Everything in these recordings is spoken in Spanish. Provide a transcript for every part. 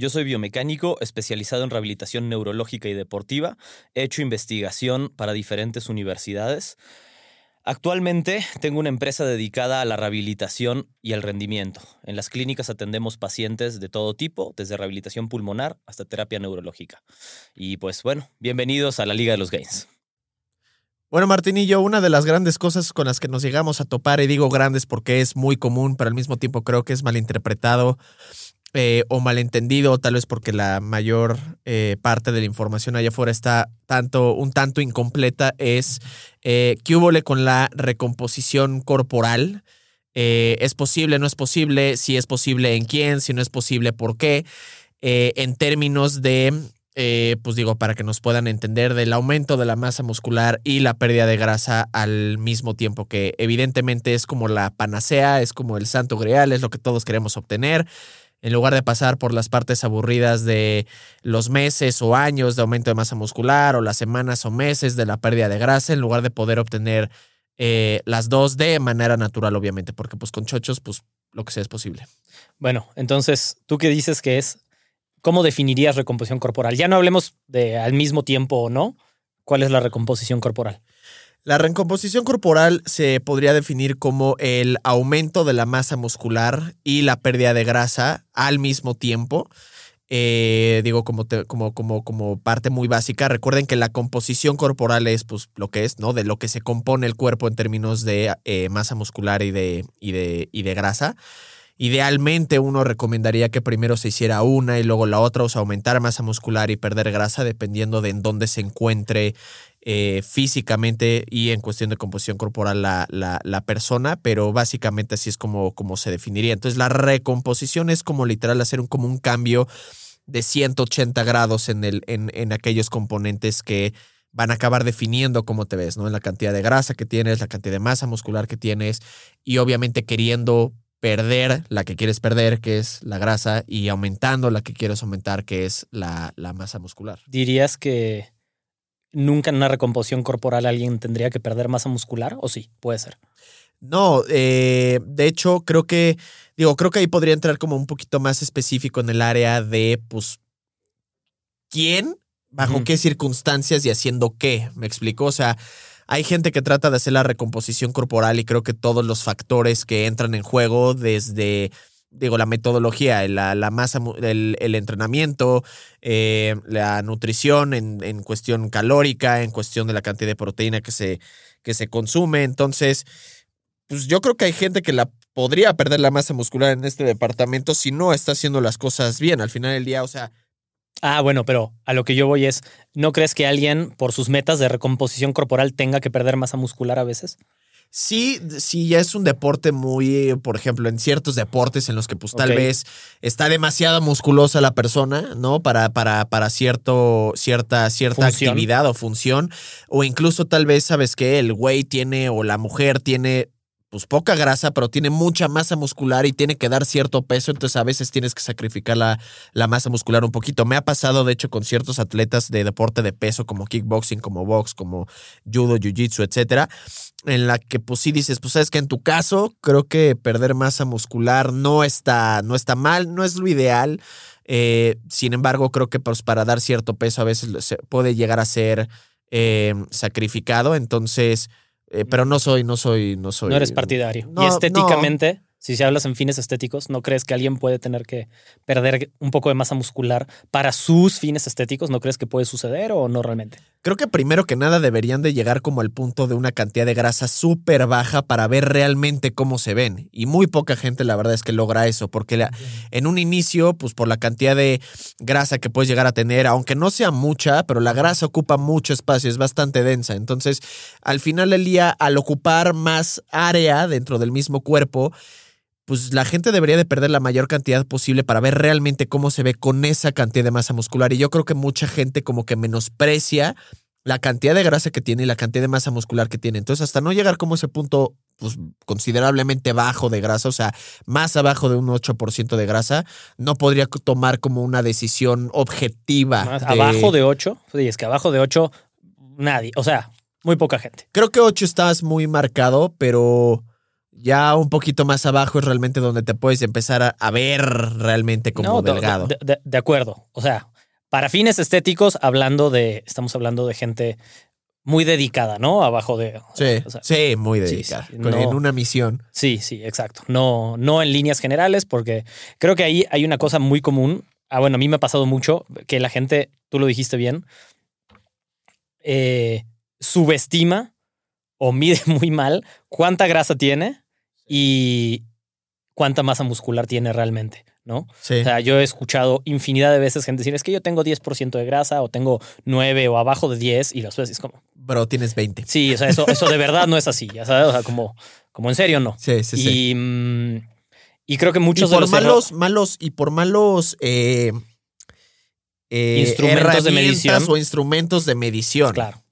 Yo soy biomecánico especializado en rehabilitación neurológica y deportiva. He hecho investigación para diferentes universidades. Actualmente tengo una empresa dedicada a la rehabilitación y al rendimiento. En las clínicas atendemos pacientes de todo tipo, desde rehabilitación pulmonar hasta terapia neurológica. Y pues bueno, bienvenidos a la Liga de los Gains. Bueno, yo, una de las grandes cosas con las que nos llegamos a topar, y digo grandes porque es muy común, pero al mismo tiempo creo que es malinterpretado eh, o malentendido, tal vez porque la mayor eh, parte de la información allá afuera está tanto, un tanto incompleta, es eh, qué hubo con la recomposición corporal. Eh, ¿Es posible, no es posible? Si es posible, ¿en quién? Si no es posible, ¿por qué? en términos de, pues digo, para que nos puedan entender, del aumento de la masa muscular y la pérdida de grasa al mismo tiempo, que evidentemente es como la panacea, es como el santo grial, es lo que todos queremos obtener en lugar de pasar por las partes aburridas de los meses o años de aumento de masa muscular o las semanas o meses de la pérdida de grasa, en lugar de poder obtener eh, las dos de manera natural, obviamente, porque pues con chochos, pues lo que sea es posible. Bueno, entonces, ¿tú qué dices que es? ¿Cómo definirías recomposición corporal? Ya no hablemos de al mismo tiempo o no. ¿Cuál es la recomposición corporal? La recomposición corporal se podría definir como el aumento de la masa muscular y la pérdida de grasa al mismo tiempo. Eh, digo, como, como, como, como parte muy básica. Recuerden que la composición corporal es pues, lo que es, ¿no? De lo que se compone el cuerpo en términos de eh, masa muscular y de, y, de, y de grasa. Idealmente uno recomendaría que primero se hiciera una y luego la otra, o sea, aumentar masa muscular y perder grasa dependiendo de en dónde se encuentre eh, físicamente y en cuestión de composición corporal la, la, persona, pero básicamente así es como, como se definiría. Entonces la recomposición es como literal hacer un, como un cambio de 180 grados en, el, en, en aquellos componentes que van a acabar definiendo cómo te ves, ¿no? En la cantidad de grasa que tienes, la cantidad de masa muscular que tienes y obviamente queriendo perder la que quieres perder, que es la grasa, y aumentando la que quieres aumentar, que es la, la masa muscular. ¿Dirías que nunca en una recomposición corporal alguien tendría que perder masa muscular? ¿O sí? Puede ser. No, eh, de hecho, creo que, digo, creo que ahí podría entrar como un poquito más específico en el área de, pues, quién, bajo qué circunstancias y haciendo qué. ¿Me explico? O sea, hay gente que trata de hacer la recomposición corporal y creo que todos los factores que entran en juego, desde digo, la metodología, la, la masa, el, el entrenamiento, eh, la nutrición en, en, cuestión calórica, en cuestión de la cantidad de proteína que se, que se consume. Entonces, pues yo creo que hay gente que la podría perder la masa muscular en este departamento si no está haciendo las cosas bien. Al final del día, o sea, Ah, bueno, pero a lo que yo voy es, ¿no crees que alguien por sus metas de recomposición corporal tenga que perder masa muscular a veces? Sí, sí, ya es un deporte muy, por ejemplo, en ciertos deportes en los que pues tal vez está demasiado musculosa la persona, ¿no? Para, para, para cierto, cierta, cierta actividad o función. O incluso tal vez, ¿sabes qué? El güey tiene o la mujer tiene pues poca grasa, pero tiene mucha masa muscular y tiene que dar cierto peso, entonces a veces tienes que sacrificar la, masa muscular un poquito. Me ha pasado, de hecho, con ciertos atletas de deporte de peso, como kickboxing, como box, como judo, jiu-jitsu, etcétera, en la que pues sí dices, pues sabes que en tu caso creo que perder masa muscular no está, no está mal, no es lo ideal. Eh, sin embargo, creo que pues, para dar cierto peso a veces puede llegar a ser eh, sacrificado. Entonces, eh, pero no soy, no soy, no soy. No eres partidario. y estéticamente, si se hablas en fines estéticos, ¿no crees que alguien puede tener que perder un poco de masa muscular para sus fines estéticos? ¿No crees que puede suceder o no realmente? Creo que primero que nada deberían de llegar como al punto de una cantidad de grasa súper baja para ver realmente cómo se ven. Y muy poca gente la verdad es que logra eso, porque en un inicio, pues por la cantidad de grasa que puedes llegar a tener, aunque no sea mucha, pero la grasa ocupa mucho espacio, es bastante densa. Entonces, al final del día, al ocupar más área dentro del mismo cuerpo, pues la gente debería de perder la mayor cantidad posible para ver realmente cómo se ve con esa cantidad de masa muscular. Y yo creo que mucha gente como que menosprecia la cantidad de grasa que tiene y la cantidad de masa muscular que tiene. Entonces, hasta no llegar como ese punto pues, considerablemente bajo de grasa, o sea, más abajo de un 8% de grasa, no podría tomar como una decisión objetiva. Abajo de 8, sí, es que abajo de 8, nadie, o sea, muy poca gente. Creo que 8 estás muy marcado, pero ya un poquito más abajo es realmente donde te puedes empezar a, ver realmente como delgado. de acuerdo, o sea, para fines estéticos, hablando de, estamos hablando de gente muy dedicada, ¿no? Abajo de. Sí, sí, muy dedicada. en una misión. Sí, sí, exacto. No, no en líneas generales, porque creo que ahí hay una cosa muy común. Ah, bueno, a mí me ha pasado mucho que la gente, tú lo dijiste bien, eh, subestima o mide muy mal cuánta grasa tiene y cuánta masa muscular tiene realmente. ¿no? O sea, yo he escuchado infinidad de veces gente decir, es que yo tengo 10% de grasa o tengo 9 o abajo de 10 y las veces como... Bro, tienes 20. Sí, o sea, eso, eso de verdad no es así, ya sabes, o sea, como, como en serio no. Sí, sí, sí. Mm, y, creo que muchos y por de los malos, malos, y por malos eh, eh, instrumentos de medición o instrumentos de medición. Claro.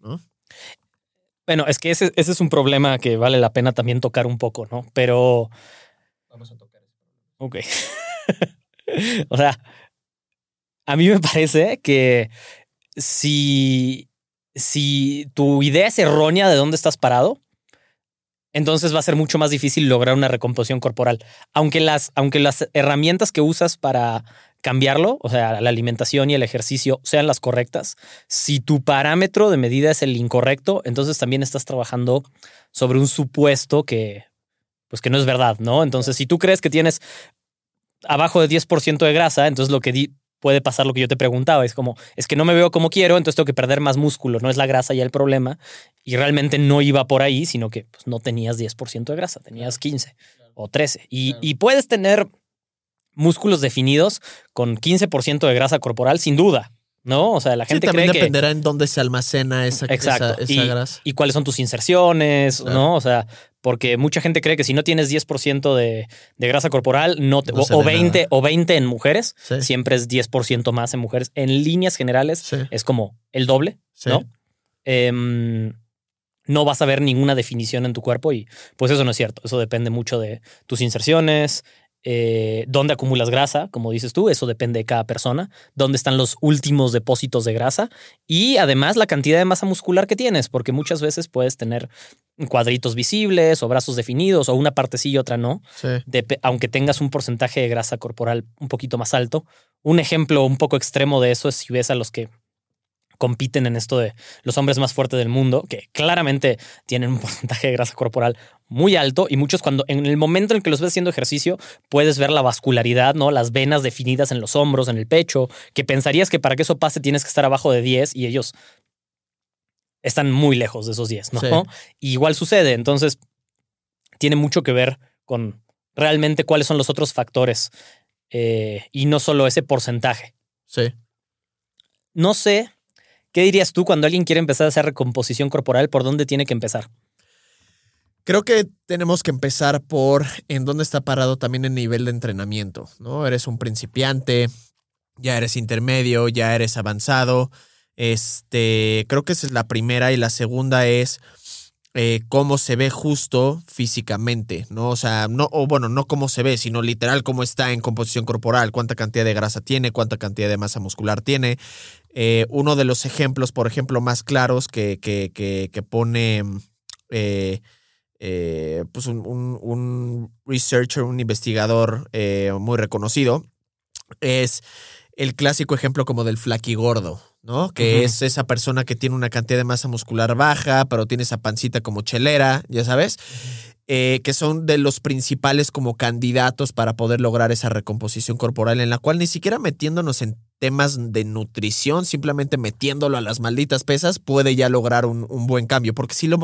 Bueno, es que ese, ese es un problema que vale la pena también tocar un poco, ¿no? Pero... Vamos a tocar ese problema. Ok. o sea, a mí me parece que si, si tu idea es errónea de dónde estás parado, entonces va a ser mucho más difícil lograr una recomposición corporal. Aunque las, aunque las herramientas que usas para cambiarlo, o sea, la alimentación y el ejercicio sean las correctas, si tu parámetro de medida es el incorrecto, entonces también estás trabajando sobre un supuesto que, pues que no es verdad, ¿no? Entonces, si tú crees que tienes abajo de 10% de grasa, entonces lo que puede pasar lo que yo te preguntaba, es como, es que no me veo como quiero, entonces tengo que perder más músculo, no es la grasa ya el problema, y realmente no iba por ahí, sino que pues, no tenías 10% de grasa, tenías 15 o 13, y, y puedes tener músculos definidos con 15% de grasa corporal, sin duda, ¿no? O sea, la gente también cree dependerá en dónde se almacena esa, esa, grasa. Y cuáles son tus inserciones, ¿no? O sea, porque mucha gente cree que si no tienes 10% de, de, grasa corporal, no, o, 20, o 20 en mujeres, siempre es 10% más en mujeres. En líneas generales es como el doble, ¿no? Em, no vas a ver ninguna definición en tu cuerpo y pues eso no es cierto. Eso depende mucho de tus inserciones, eh, dónde acumulas grasa, como dices tú, eso depende de cada persona, dónde están los últimos depósitos de grasa y además la cantidad de masa muscular que tienes, porque muchas veces puedes tener cuadritos visibles o brazos definidos o una parte sí y otra no, aunque tengas un porcentaje de grasa corporal un poquito más alto. Un ejemplo un poco extremo de eso es si ves a los que compiten en esto de los hombres más fuertes del mundo, que claramente tienen un porcentaje de grasa corporal muy alto y muchos cuando en el momento en que los ves haciendo ejercicio puedes ver la vascularidad, ¿no? Las venas definidas en los hombros, en el pecho, que pensarías que para que eso pase tienes que estar abajo de 10 y ellos están muy lejos de esos 10, ¿no? igual sucede, entonces tiene mucho que ver con realmente cuáles son los otros factores eh, y no solo ese porcentaje. Sí. No sé ¿Qué dirías tú cuando alguien quiere empezar a hacer recomposición corporal? ¿Por dónde tiene que empezar? Creo que tenemos que empezar por en dónde está parado también el nivel de entrenamiento, ¿no? Eres un principiante, ya eres intermedio, ya eres avanzado. Este, creo que esa es la primera y la segunda es eh, cómo se ve justo físicamente, ¿no? O sea, no, o bueno, no cómo se ve, sino literal cómo está en composición corporal, cuánta cantidad de grasa tiene, cuánta cantidad de masa muscular tiene. Eh, uno de los ejemplos, por ejemplo, más claros que, que, que, pone eh, pues un, un, researcher, un investigador muy reconocido, es el clásico ejemplo como del flaquigordo, ¿no? Que es esa persona que tiene una cantidad de masa muscular baja, pero tiene esa pancita como chelera, ya sabes, eh, que son de los principales como candidatos para poder lograr esa recomposición corporal, en la cual ni siquiera metiéndonos en temas de nutrición, simplemente metiéndolo a las malditas pesas, puede ya lograr un, buen cambio. Porque si lo,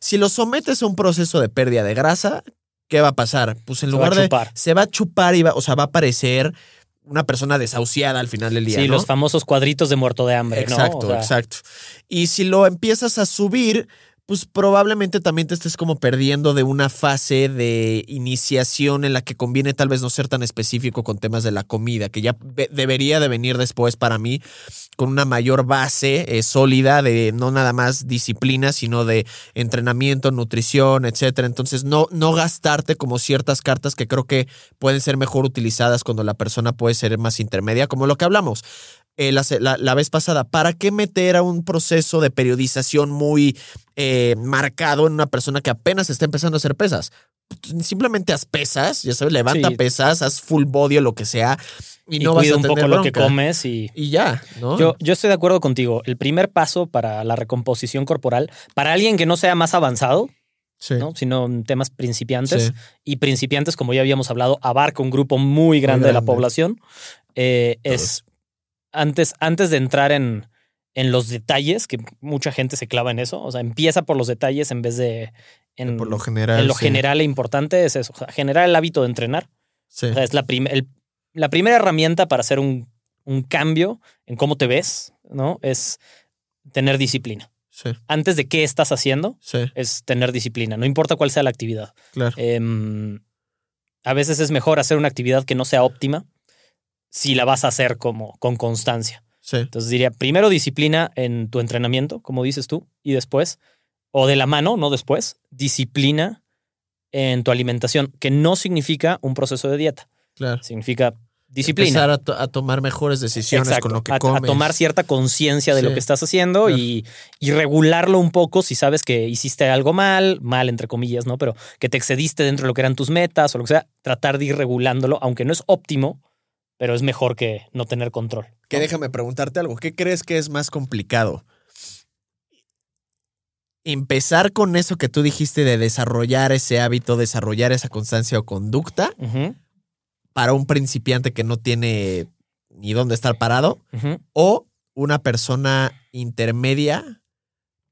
si lo sometes a un proceso de pérdida de grasa, ¿qué va a pasar? Pues en lugar de. Se va a chupar y va, o sea, va a aparecer una persona desahuciada al final del día. Sí, los famosos cuadritos de muerto de hambre. Exacto, exacto. Y si lo empiezas a subir, pues probablemente también te estés como perdiendo de una fase de iniciación en la que conviene tal vez no ser tan específico con temas de la comida, que ya debería de venir después para mí con una mayor base eh, sólida de no nada más disciplina, sino de entrenamiento, nutrición, etcétera. Entonces, no, no gastarte como ciertas cartas que creo que pueden ser mejor utilizadas cuando la persona puede ser más intermedia, como lo que hablamos. Eh, la, vez pasada. ¿Para qué meter a un proceso de periodización muy eh, marcado en una persona que apenas está empezando a hacer pesas? Simplemente haz pesas, ya sabes, levanta pesas, haz full body o lo que sea. Y, no vas a un poco lo que comes y, y ya, ¿no? Yo, yo estoy de acuerdo contigo. El primer paso para la recomposición corporal, para alguien que no sea más avanzado, ¿no? sino temas principiantes. Y principiantes, como ya habíamos hablado, abarca un grupo muy grande, de la población. Eh, es antes, antes de entrar en, en los detalles, que mucha gente se clava en eso, o sea, empieza por los detalles en vez de en, por lo general. En lo general e importante es eso, o sea, generar el hábito de entrenar. Sí. O sea, es la, la primera herramienta para hacer un, un, cambio en cómo te ves, ¿no? Es tener disciplina. Sí. Antes de qué estás haciendo, es tener disciplina, no importa cuál sea la actividad. Claro. Em, a veces es mejor hacer una actividad que no sea óptima si la vas a hacer como con constancia. Sí. Entonces diría, primero disciplina en tu entrenamiento, como dices tú, y después, o de la mano, no después, disciplina en tu alimentación, que no significa un proceso de dieta. Claro. Significa disciplina. Empezar a, tomar mejores decisiones con lo que a, comes. A tomar cierta conciencia de lo que estás haciendo y, y, regularlo un poco si sabes que hiciste algo mal, mal entre comillas, ¿no? Pero que te excediste dentro de lo que eran tus metas o lo que sea, tratar de ir regulándolo, aunque no es óptimo, pero es mejor que no tener control. Que déjame preguntarte algo. ¿Qué crees que es más complicado? Empezar con eso que tú dijiste de desarrollar ese hábito, desarrollar esa constancia o conducta para un principiante que no tiene ni dónde estar parado o una persona intermedia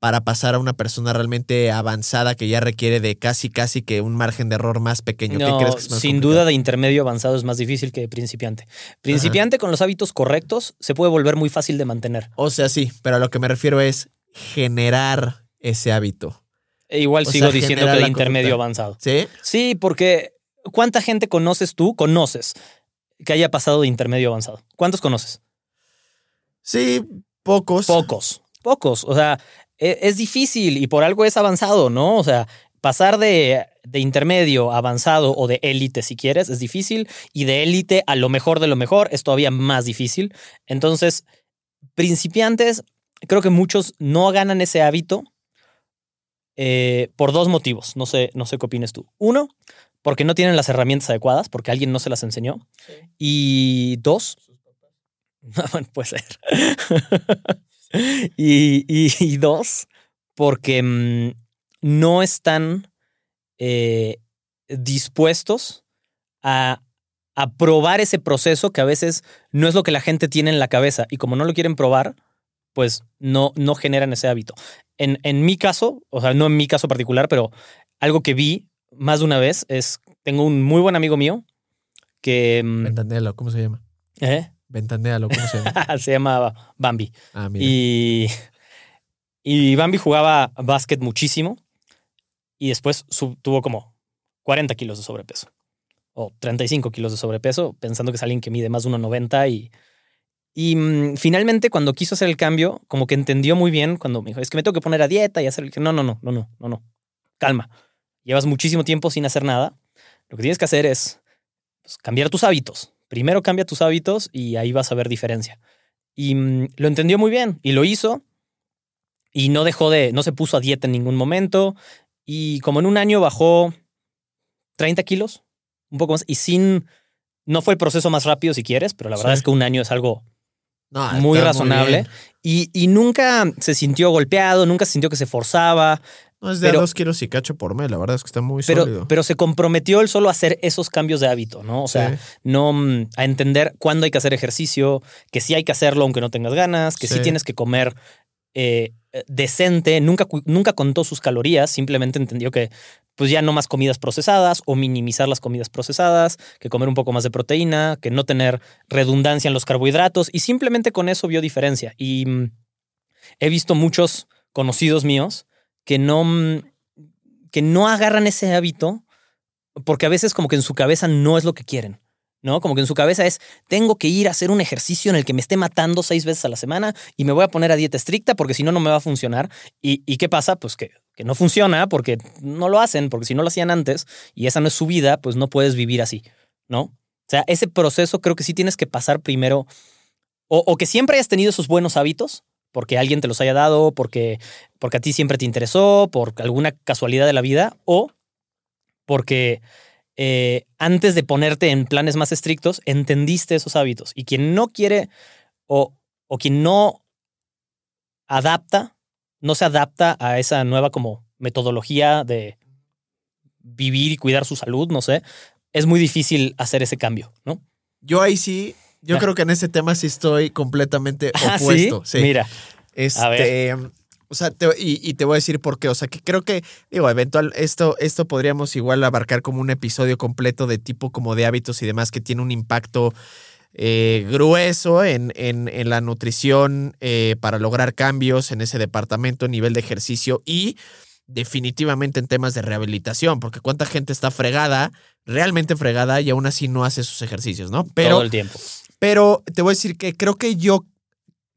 para pasar a una persona realmente avanzada que ya requiere de casi, casi que un margen de error más pequeño. ¿Qué crees que es más Sin duda de intermedio avanzado es más difícil que de principiante. Principiante con los hábitos correctos se puede volver muy fácil de mantener. O sea, sí, pero a lo que me refiero es generar ese hábito. E igual sigo diciendo que de intermedio avanzado. ¿Sí? Sí, porque ¿cuánta gente conoces tú, conoces, que haya pasado de intermedio avanzado? ¿Cuántos conoces? Sí, pocos. Pocos. Pocos. O sea, e, es difícil y por algo es avanzado, ¿no? O sea, pasar de, intermedio a avanzado o de élite, si quieres, es difícil. Y de élite a lo mejor de lo mejor es todavía más difícil. Entonces, principiantes, creo que muchos no ganan ese hábito eh, por dos motivos. No sé, no sé qué opines tú. Uno, porque no tienen las herramientas adecuadas, porque alguien no se las enseñó. Y dos, bueno, puede ser. y, dos, porque mm, no están eh, dispuestos a, probar ese proceso que a veces no es lo que la gente tiene en la cabeza. Y como no lo quieren probar, pues no, no generan ese hábito. En, en mi caso, o sea, no en mi caso particular, pero algo que vi más de una vez es, tengo un muy buen amigo mío que... Mm, ¿cómo se llama? ¿Eh? Ventanealo, ¿cómo se llama? se llama Bambi. Ah, mira. Y, y Bambi jugaba básquet muchísimo y después tuvo como 40 kilos de sobrepeso o 35 kilos de sobrepeso, pensando que es alguien que mide más de 1,90 y, y mm, finalmente cuando quiso hacer el cambio, como que entendió muy bien cuando me dijo, es que me tengo que poner a dieta y hacer el... No, no, no, no, no, no, no. Calma. Llevas muchísimo tiempo sin hacer nada. Lo que tienes que hacer es pues, cambiar tus hábitos. Primero cambia tus hábitos y ahí vas a ver diferencia. Y mm, lo entendió muy bien y lo hizo y no dejó de, no se puso a dieta en ningún momento y como en un año bajó 30 kilos, un poco más y sin, no fue el proceso más rápido si quieres, pero la verdad es que un año es algo muy razonable. Y, y, nunca se sintió golpeado, nunca se sintió que se forzaba, no, es de dos kilos y cacho por mes, la verdad es que está muy pero, sólido. Pero se comprometió él solo a hacer esos cambios de hábito, ¿no? O sea, no mm, a entender cuándo hay que hacer ejercicio, que sí hay que hacerlo aunque no tengas ganas, que sí, tienes que comer eh, decente, nunca, nunca contó sus calorías, simplemente entendió que pues ya no más comidas procesadas o minimizar las comidas procesadas, que comer un poco más de proteína, que no tener redundancia en los carbohidratos y simplemente con eso vio diferencia. Y mm, he visto muchos conocidos míos que no, mm, que no agarran ese hábito porque a veces como que en su cabeza no es lo que quieren. ¿No? Como que en su cabeza es, tengo que ir a hacer un ejercicio en el que me esté matando seis veces a la semana y me voy a poner a dieta estricta porque si no, no me va a funcionar. ¿Y, qué pasa? Pues que, que, no funciona porque no lo hacen, porque si no lo hacían antes y esa no es su vida, pues no puedes vivir así, ¿no? O sea, ese proceso creo que sí tienes que pasar primero, o, o que siempre hayas tenido esos buenos hábitos, porque alguien te los haya dado, porque, porque a ti siempre te interesó, por alguna casualidad de la vida, o porque eh, antes de ponerte en planes más estrictos, entendiste esos hábitos. Y quien no quiere o, o quien no adapta, no se adapta a esa nueva como metodología de vivir y cuidar su salud, no sé, es muy difícil hacer ese cambio, ¿no? Yo ahí sí yo creo que en ese tema sí estoy completamente ah, opuesto. ¿sí? Mira. Este, o sea, y, te voy a decir por qué. O sea, que creo que, digo, eventual, esto, esto podríamos igual abarcar como un episodio completo de tipo como de hábitos y demás que tiene un impacto eh, grueso en, en, en, la nutrición eh, para lograr cambios en ese departamento, nivel de ejercicio y definitivamente en temas de rehabilitación, porque cuánta gente está fregada, realmente fregada y aún así no hace sus ejercicios, ¿no? Pero, Todo el tiempo. Pero te voy a decir que creo que yo,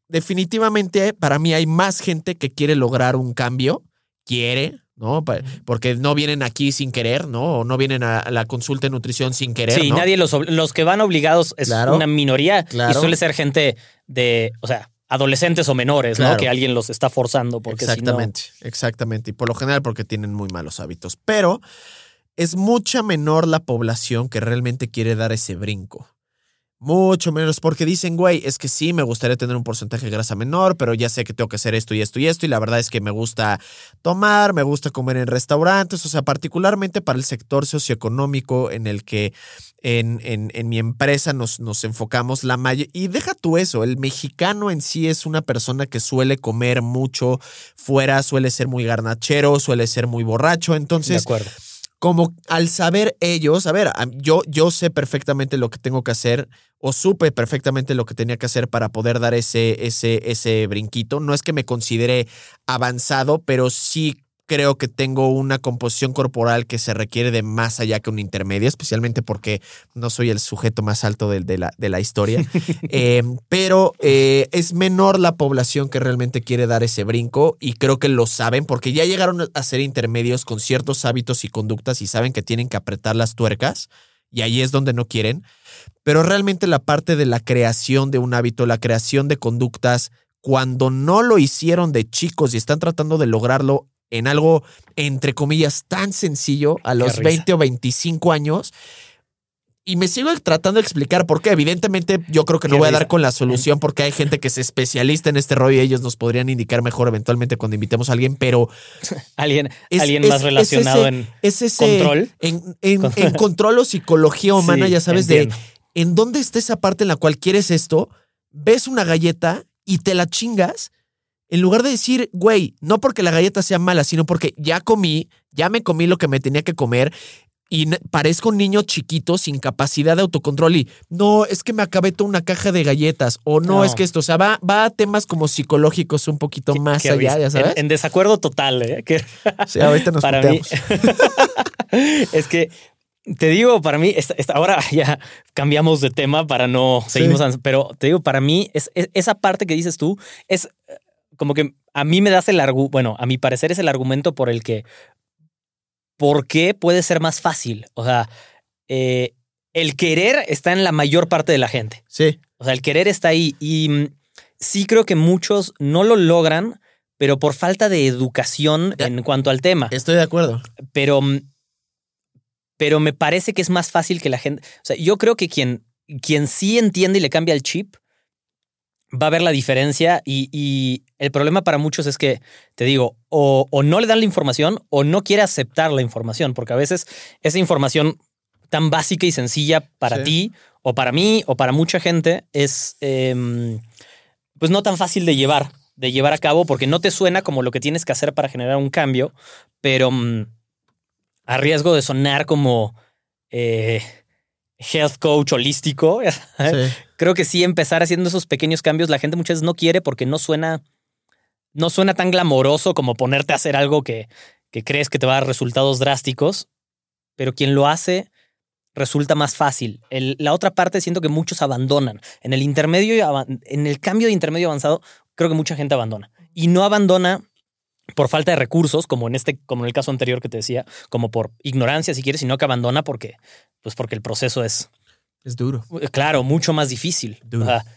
definitivamente, para mí hay más gente que quiere lograr un cambio, quiere, ¿no? Porque no vienen aquí sin querer, ¿no? O no vienen a la consulta de nutrición sin querer. Sí, nadie los, los que van obligados es una minoría y suele ser gente de, o sea, adolescentes o menores, ¿no? Que alguien los está forzando porque Exactamente, exactamente. Y por lo general porque tienen muy malos hábitos. Pero es mucha menor la población que realmente quiere dar ese brinco. Mucho menos, porque dicen, güey, es que sí, me gustaría tener un porcentaje de grasa menor, pero ya sé que tengo que hacer esto y esto y esto, y la verdad es que me gusta tomar, me gusta comer en restaurantes, o sea, particularmente para el sector socioeconómico en el que en, en, mi empresa nos, nos enfocamos la mayor. Y deja tú eso, el mexicano en sí es una persona que suele comer mucho fuera, suele ser muy garnachero, suele ser muy borracho, entonces... De acuerdo como al saber ellos, a ver, yo, yo sé perfectamente lo que tengo que hacer o supe perfectamente lo que tenía que hacer para poder dar ese, ese, ese brinquito. No es que me considere avanzado, pero sí creo que tengo una composición corporal que se requiere de más allá que un intermedio, especialmente porque no soy el sujeto más alto de, la, de la, historia. Eh, pero eh, es menor la población que realmente quiere dar ese brinco y creo que lo saben porque ya llegaron a ser intermedios con ciertos hábitos y conductas y saben que tienen que apretar las tuercas y ahí es donde no quieren. Pero realmente la parte de la creación de un hábito, la creación de conductas, cuando no lo hicieron de chicos y están tratando de lograrlo en algo, entre comillas, tan sencillo a los 20 o 25 años. Y me sigo tratando de explicar por qué. Evidentemente, yo creo que no voy a dar con la solución porque hay gente que es especialista en este rollo y ellos nos podrían indicar mejor eventualmente cuando invitemos a alguien, pero. alguien, alguien más relacionado en control. En, control o psicología humana, ya sabes, de en dónde está esa parte en la cual quieres esto, ves una galleta y te la chingas en lugar de decir, güey, no porque la galleta sea mala, sino porque ya comí, ya me comí lo que me tenía que comer y parezco un niño chiquito sin capacidad de autocontrol y no, es que me acabé toda una caja de galletas o no, es que esto, o sea, va, va a temas como psicológicos un poquito más allá, ya sabes. En, desacuerdo total, ¿eh? sí, ahorita nos para mí, es que te digo, para mí, ahora ya cambiamos de tema para no seguimos, pero te digo, para mí, es, esa parte que dices tú es como que a mí me das el argumento, bueno, a mi parecer es el argumento por el que, ¿por qué puede ser más fácil? O sea, eh, el querer está en la mayor parte de la gente. Sí. O sea, el querer está ahí y mm, sí creo que muchos no lo logran, pero por falta de educación en cuanto al tema. Estoy de acuerdo. Pero, mm, pero me parece que es más fácil que la gente, o sea, yo creo que quien, quien sí entiende y le cambia el chip, va a ver la diferencia y, el problema para muchos es que, te digo, o, no le dan la información o no quiere aceptar la información, porque a veces esa información tan básica y sencilla para ti o para mí o para mucha gente es em, pues no tan fácil de llevar, de llevar a cabo, porque no te suena como lo que tienes que hacer para generar un cambio, pero mm, a riesgo de sonar como... Eh, health coach holístico, creo que sí empezar haciendo esos pequeños cambios, la gente muchas veces no quiere porque no suena, no suena tan glamoroso como ponerte a hacer algo que, que crees que te va a dar resultados drásticos, pero quien lo hace resulta más fácil. la otra parte siento que muchos abandonan. En el intermedio, en el cambio de intermedio avanzado, creo que mucha gente abandona. Y no abandona por falta de recursos, como en este, como en el caso anterior que te decía, como por ignorancia, si quieres, sino que abandona porque, pues porque el proceso es es duro. Claro, mucho más difícil.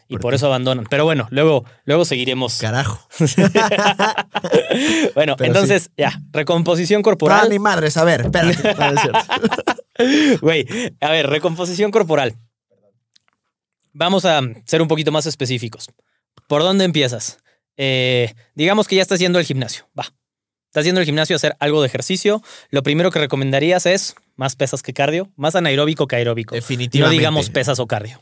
y por eso abandonan. Pero bueno, luego, luego seguiremos. Carajo. bueno, entonces, ya, recomposición corporal. Ah, ni madres, a ver, espérate. Güey, a ver, recomposición corporal. Vamos a ser un poquito más específicos. ¿Por dónde empiezas? Eh, digamos que ya estás yendo al gimnasio. Va. Estás yendo al gimnasio a hacer algo de ejercicio. Lo primero que recomendarías es más pesas que cardio, más anaeróbico que aeróbico. Definitivamente. No digamos pesas o cardio.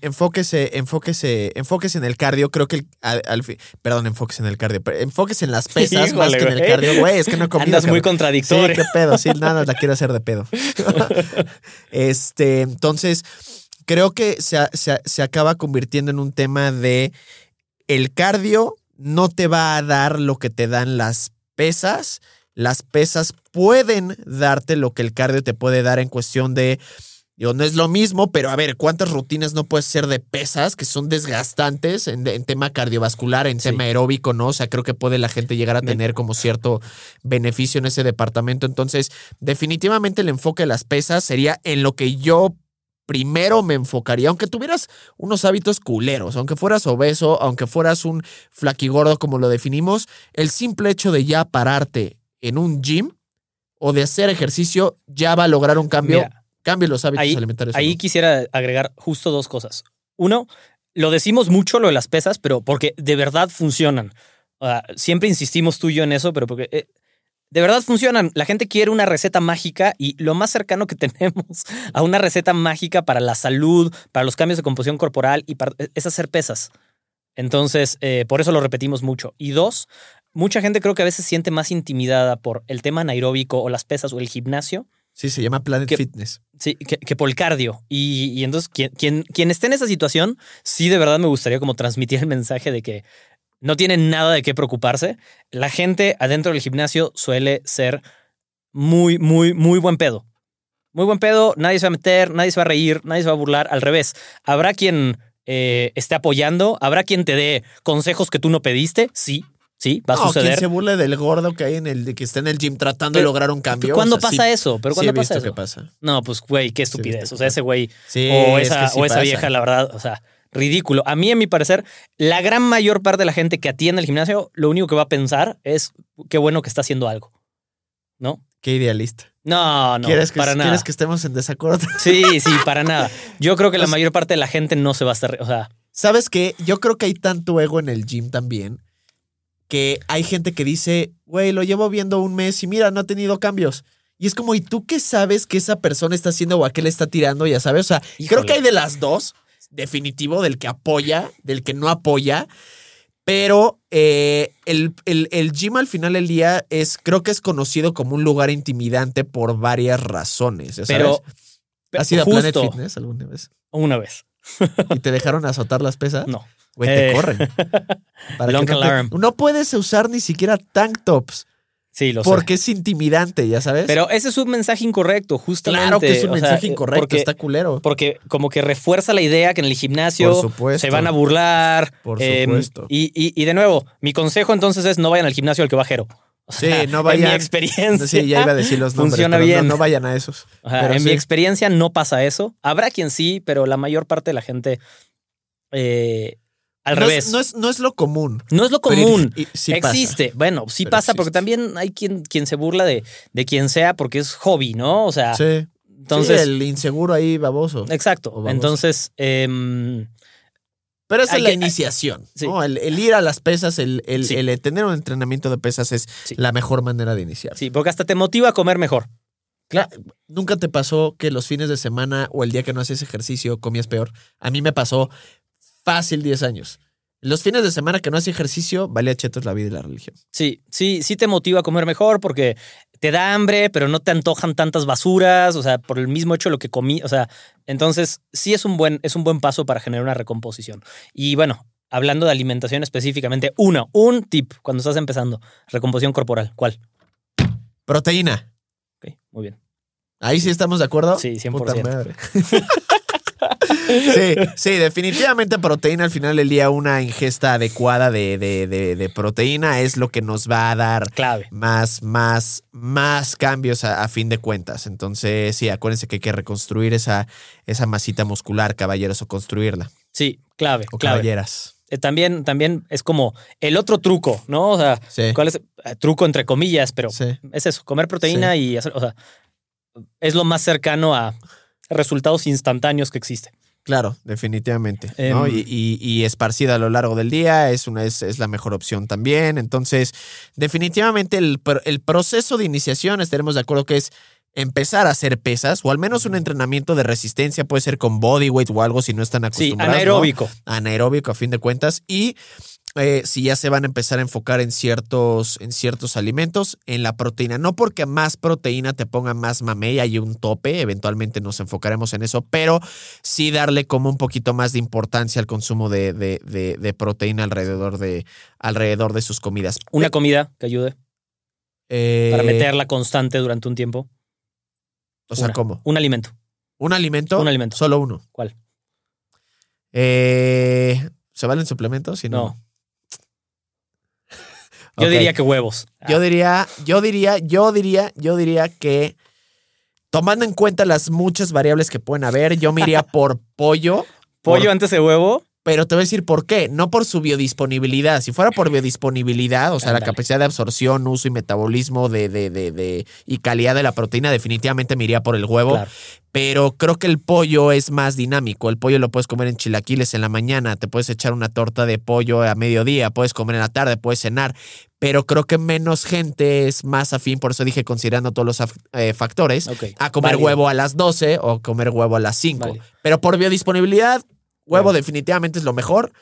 enfóquese, enfóquese, enfóquese en el cardio. Creo que el, al, perdón, enfóquese en el cardio. enfóquese en las pesas más que en el cardio, güey. Es que no he comido. Andas muy contradictorio. Sí, qué pedo. Sí, nada, la quiero hacer de pedo. este, entonces, creo que se, se acaba convirtiendo en un tema de el cardio no te va a dar lo que te dan las pesas las pesas pueden darte lo que el cardio te puede dar en cuestión de, digo, no es lo mismo, pero a ver, ¿cuántas rutinas no puedes hacer de pesas que son desgastantes en, tema cardiovascular, en tema aeróbico, ¿no? O sea, creo que puede la gente llegar a tener como cierto beneficio en ese departamento. Entonces, definitivamente el enfoque de las pesas sería en lo que yo primero me enfocaría, aunque tuvieras unos hábitos culeros, aunque fueras obeso, aunque fueras un flaquigordo como lo definimos, el simple hecho de ya pararte en un gym o de hacer ejercicio ya va a lograr un cambio. cambie los hábitos alimentarios. Ahí quisiera agregar justo dos cosas. Uno, lo decimos mucho lo de las pesas, pero porque de verdad funcionan. siempre insistimos tú y yo en eso, pero porque eh, de verdad funcionan. La gente quiere una receta mágica y lo más cercano que tenemos a una receta mágica para la salud, para los cambios de composición corporal y es hacer pesas. Entonces, eh, por eso lo repetimos mucho. Y dos, mucha gente creo que a veces siente más intimidada por el tema anaeróbico o las pesas o el gimnasio. Sí, se llama Planet Fitness. Sí, que, por el cardio. Y, entonces, quien, quien, quien, esté en esa situación, sí de verdad me gustaría como transmitir el mensaje de que no tienen nada de qué preocuparse. La gente adentro del gimnasio suele ser muy, muy, muy buen pedo. Muy buen pedo, nadie se va a meter, nadie se va a reír, nadie se va a burlar. Al revés, habrá quien eh, esté apoyando, habrá quien te dé consejos que tú no pediste, sí, Sí, va a suceder. Quien se burle del gordo que hay en el que está en el gym tratando de lograr un cambio. ¿Cuándo pasa eso? Pero ¿cuándo pasa eso? pasa. No, pues güey, qué estupidez. o sea, ese güey o esa, o esa vieja, la verdad, o sea, ridículo. A mí, en mi parecer, la gran mayor parte de la gente que atiende el gimnasio, lo único que va a pensar es qué bueno que está haciendo algo. ¿No? Qué idealista. No, no, ¿Quieres que, para nada. ¿Quieres que estemos en desacuerdo? Sí, sí, para nada. Yo creo que la mayor parte de la gente no se va a estar, o sea... ¿Sabes qué? Yo creo que hay tanto ego en el gym también que hay gente que dice, güey, lo llevo viendo un mes y mira, no ha tenido cambios. Y es como, ¿y tú qué sabes que esa persona está haciendo o a qué le está tirando? Ya sabes, o sea, creo que hay de las dos, definitivo, del que apoya, del que no apoya. Pero eh, el, el, gym al final del día es, creo que es conocido como un lugar intimidante por varias razones. ¿sabes? Pero, ¿Has ido a Planet Fitness alguna vez? Una vez. ¿Y te dejaron azotar las pesas? No. Güey, te eh, corren. no, puedes usar ni siquiera tank tops. Sí, lo Porque es intimidante, ya sabes. Pero ese es un mensaje incorrecto, justamente. Claro que es un mensaje incorrecto, porque, está culero. Porque como que refuerza la idea que en el gimnasio se van a burlar. Por em, supuesto. y, de nuevo, mi consejo entonces es no vayan al gimnasio al que bajero. sí, no vayan. En mi experiencia. Sí, ya iba a decir los nombres. Funciona bien. No, vayan a esos. en mi experiencia no pasa eso. Habrá quien sí, pero la mayor parte de la gente eh, al revés. no, es, no es lo común. No es lo común. existe. Bueno, sí pasa porque también hay quien, quien se burla de, de quien sea porque es hobby, ¿no? O sea. Sí. Entonces. el inseguro ahí baboso. Exacto. Entonces. Em, pero esa es la iniciación. ¿no? El, ir a las pesas, el, el, tener un entrenamiento de pesas es la mejor manera de iniciar. Sí, porque hasta te motiva a comer mejor. Claro, ¿nunca te pasó que los fines de semana o el día que no haces ejercicio comías peor? A mí me pasó fácil 10 años. Los fines de semana que no hace ejercicio, vale a chetos la vida y la religión. Sí, sí, sí te motiva a comer mejor porque te da hambre, pero no te antojan tantas basuras, o sea, por el mismo hecho de lo que comí, o sea, entonces sí es un buen, es un buen paso para generar una recomposición. Y bueno, hablando de alimentación específicamente, uno, un tip cuando estás empezando, recomposición corporal, ¿cuál? Proteína. Ok, muy bien. Ahí sí estamos de acuerdo. Sí, 100%. sí, sí, definitivamente proteína al final del día, una ingesta adecuada de, de, proteína es lo que nos va a dar Clave. más, más, más cambios a, fin de cuentas. Entonces, sí, acuérdense que hay que reconstruir esa, esa masita muscular, caballeros, o construirla. Sí, clave. O caballeras. Eh, también, también es como el otro truco, ¿no? O sea, ¿cuál es? Eh, truco entre comillas, pero es eso, comer proteína y hacer, o sea, es lo más cercano a resultados instantáneos que existe. Claro, definitivamente. Em, y, esparcida a lo largo del día es, una, es, la mejor opción también. Entonces, definitivamente el, el, proceso de iniciación, estaremos de acuerdo que es empezar a hacer pesas o al menos un entrenamiento de resistencia, puede ser con bodyweight o algo si no están acostumbrados. Sí, anaeróbico. Anaeróbico a fin de cuentas. Y eh, si ya se van a empezar a enfocar en ciertos, en ciertos alimentos, en la proteína. No porque más proteína te ponga más mamey, hay un tope, eventualmente nos enfocaremos en eso, pero sí darle como un poquito más de importancia al consumo de, de, proteína alrededor de, alrededor de sus comidas. ¿Una comida que ayude? Eh, para meterla constante durante un tiempo. O sea, ¿cómo? Un alimento. ¿Un alimento? Un alimento. Solo uno. ¿Cuál? Eh, ¿Se valen suplementos? no. Yo diría que huevos. Yo diría, yo diría, yo diría, yo diría que tomando en cuenta las muchas variables que pueden haber, yo me iría por pollo. ¿Pollo antes de huevo? Pero te voy a decir por qué. No por su biodisponibilidad. Si fuera por biodisponibilidad, o sea, la capacidad de absorción, uso y metabolismo de, de, de, y calidad de la proteína, definitivamente me iría por el huevo. Pero creo que el pollo es más dinámico. El pollo lo puedes comer en chilaquiles en la mañana, te puedes echar una torta de pollo a mediodía, puedes comer en la tarde, puedes cenar. Pero creo que menos gente es más afín, por eso dije considerando todos los eh, factores, a comer huevo a las 12 o comer huevo a las 5. Pero por biodisponibilidad, Huevo definitivamente es lo mejor,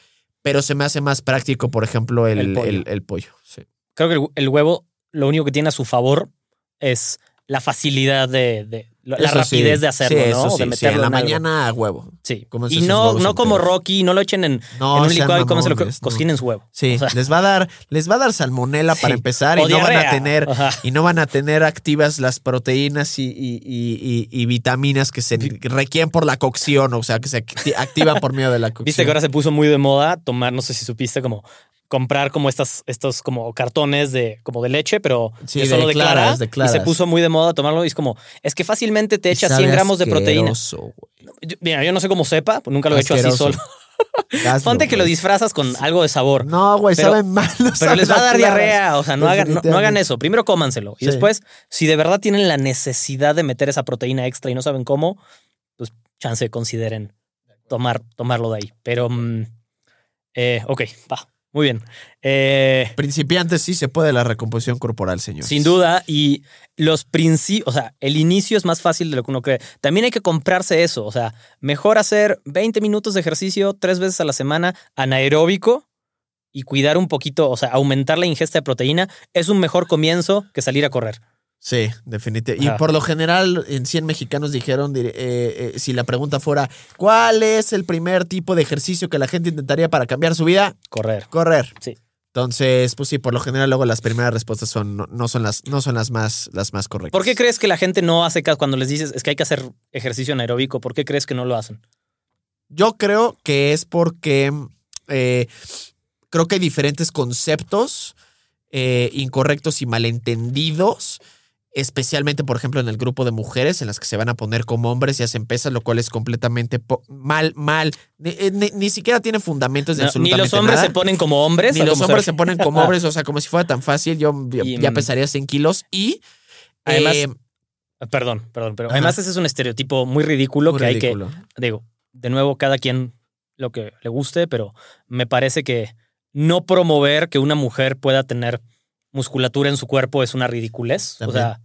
pero se me hace más práctico, por ejemplo, el, pollo. Creo que el, huevo lo único que tiene a su favor es la facilidad de, la rapidez de hacerlo, ¿no? de meterlo en la mañana a huevo. Sí. Y no, no como Rocky, no lo echen en, un licuado y cómenselo, cocinen su huevo. Sí, les va a dar, les va a dar salmonela para empezar y no van a tener, y no van a tener activas las proteínas y, y, vitaminas que se requieren por la cocción, o sea, que se activan por medio de la cocción. Viste que ahora se puso muy de moda tomar, no sé si supiste, como comprar como estas, estos como cartones de, como de leche, pero solo de, claras, Y se puso muy de moda tomarlo y es como, es que fácilmente te echa 100 gramos de proteína. mira, yo no sé cómo sepa, pues nunca lo he hecho así solo. Ponte que lo disfrazas con algo de sabor. No, güey, saben mal. pero les va a dar diarrea. O sea, no hagan, no, hagan, eso. Primero cómanselo. Y después, si de verdad tienen la necesidad de meter esa proteína extra y no saben cómo, pues chance consideren tomar, tomarlo de ahí. Pero, mm, eh, ok, va. Muy bien. Eh, Principiantes sí se puede la recomposición corporal, señor. Sin duda. Y los principios, o sea, el inicio es más fácil de lo que uno cree. También hay que comprarse eso. O sea, mejor hacer 20 minutos de ejercicio tres veces a la semana anaeróbico y cuidar un poquito, o sea, aumentar la ingesta de proteína es un mejor comienzo que salir a correr. Sí, definitivamente. Y por lo general, en 100 mexicanos dijeron, eh, eh, si la pregunta fuera, ¿cuál es el primer tipo de ejercicio que la gente intentaría para cambiar su vida? Correr. Correr. Sí. Entonces, pues sí, por lo general luego las primeras respuestas son, no, son, las, no son las, más, las más correctas. ¿Por qué crees que la gente no hace caso cuando les dices es que hay que hacer ejercicio anaeróbico? ¿Por qué crees que no lo hacen? Yo creo que es porque eh, creo que hay diferentes conceptos incorrectos y malentendidos especialmente, por ejemplo, en el grupo de mujeres en las que se van a poner como hombres y hacen pesas, lo cual es completamente mal, mal. Eh, ni, siquiera tiene fundamentos de absolutamente Ni los hombres se ponen como hombres. Ni los hombres se ponen como hombres, o sea, como si fuera tan fácil, yo ya, mm, pesaría 100 kilos y... Además, eh, perdón, perdón, pero además ese es un estereotipo muy ridículo que hay que... Digo, de nuevo, cada quien lo que le guste, pero me parece que no promover que una mujer pueda tener musculatura en su cuerpo es una ridiculez. O sea,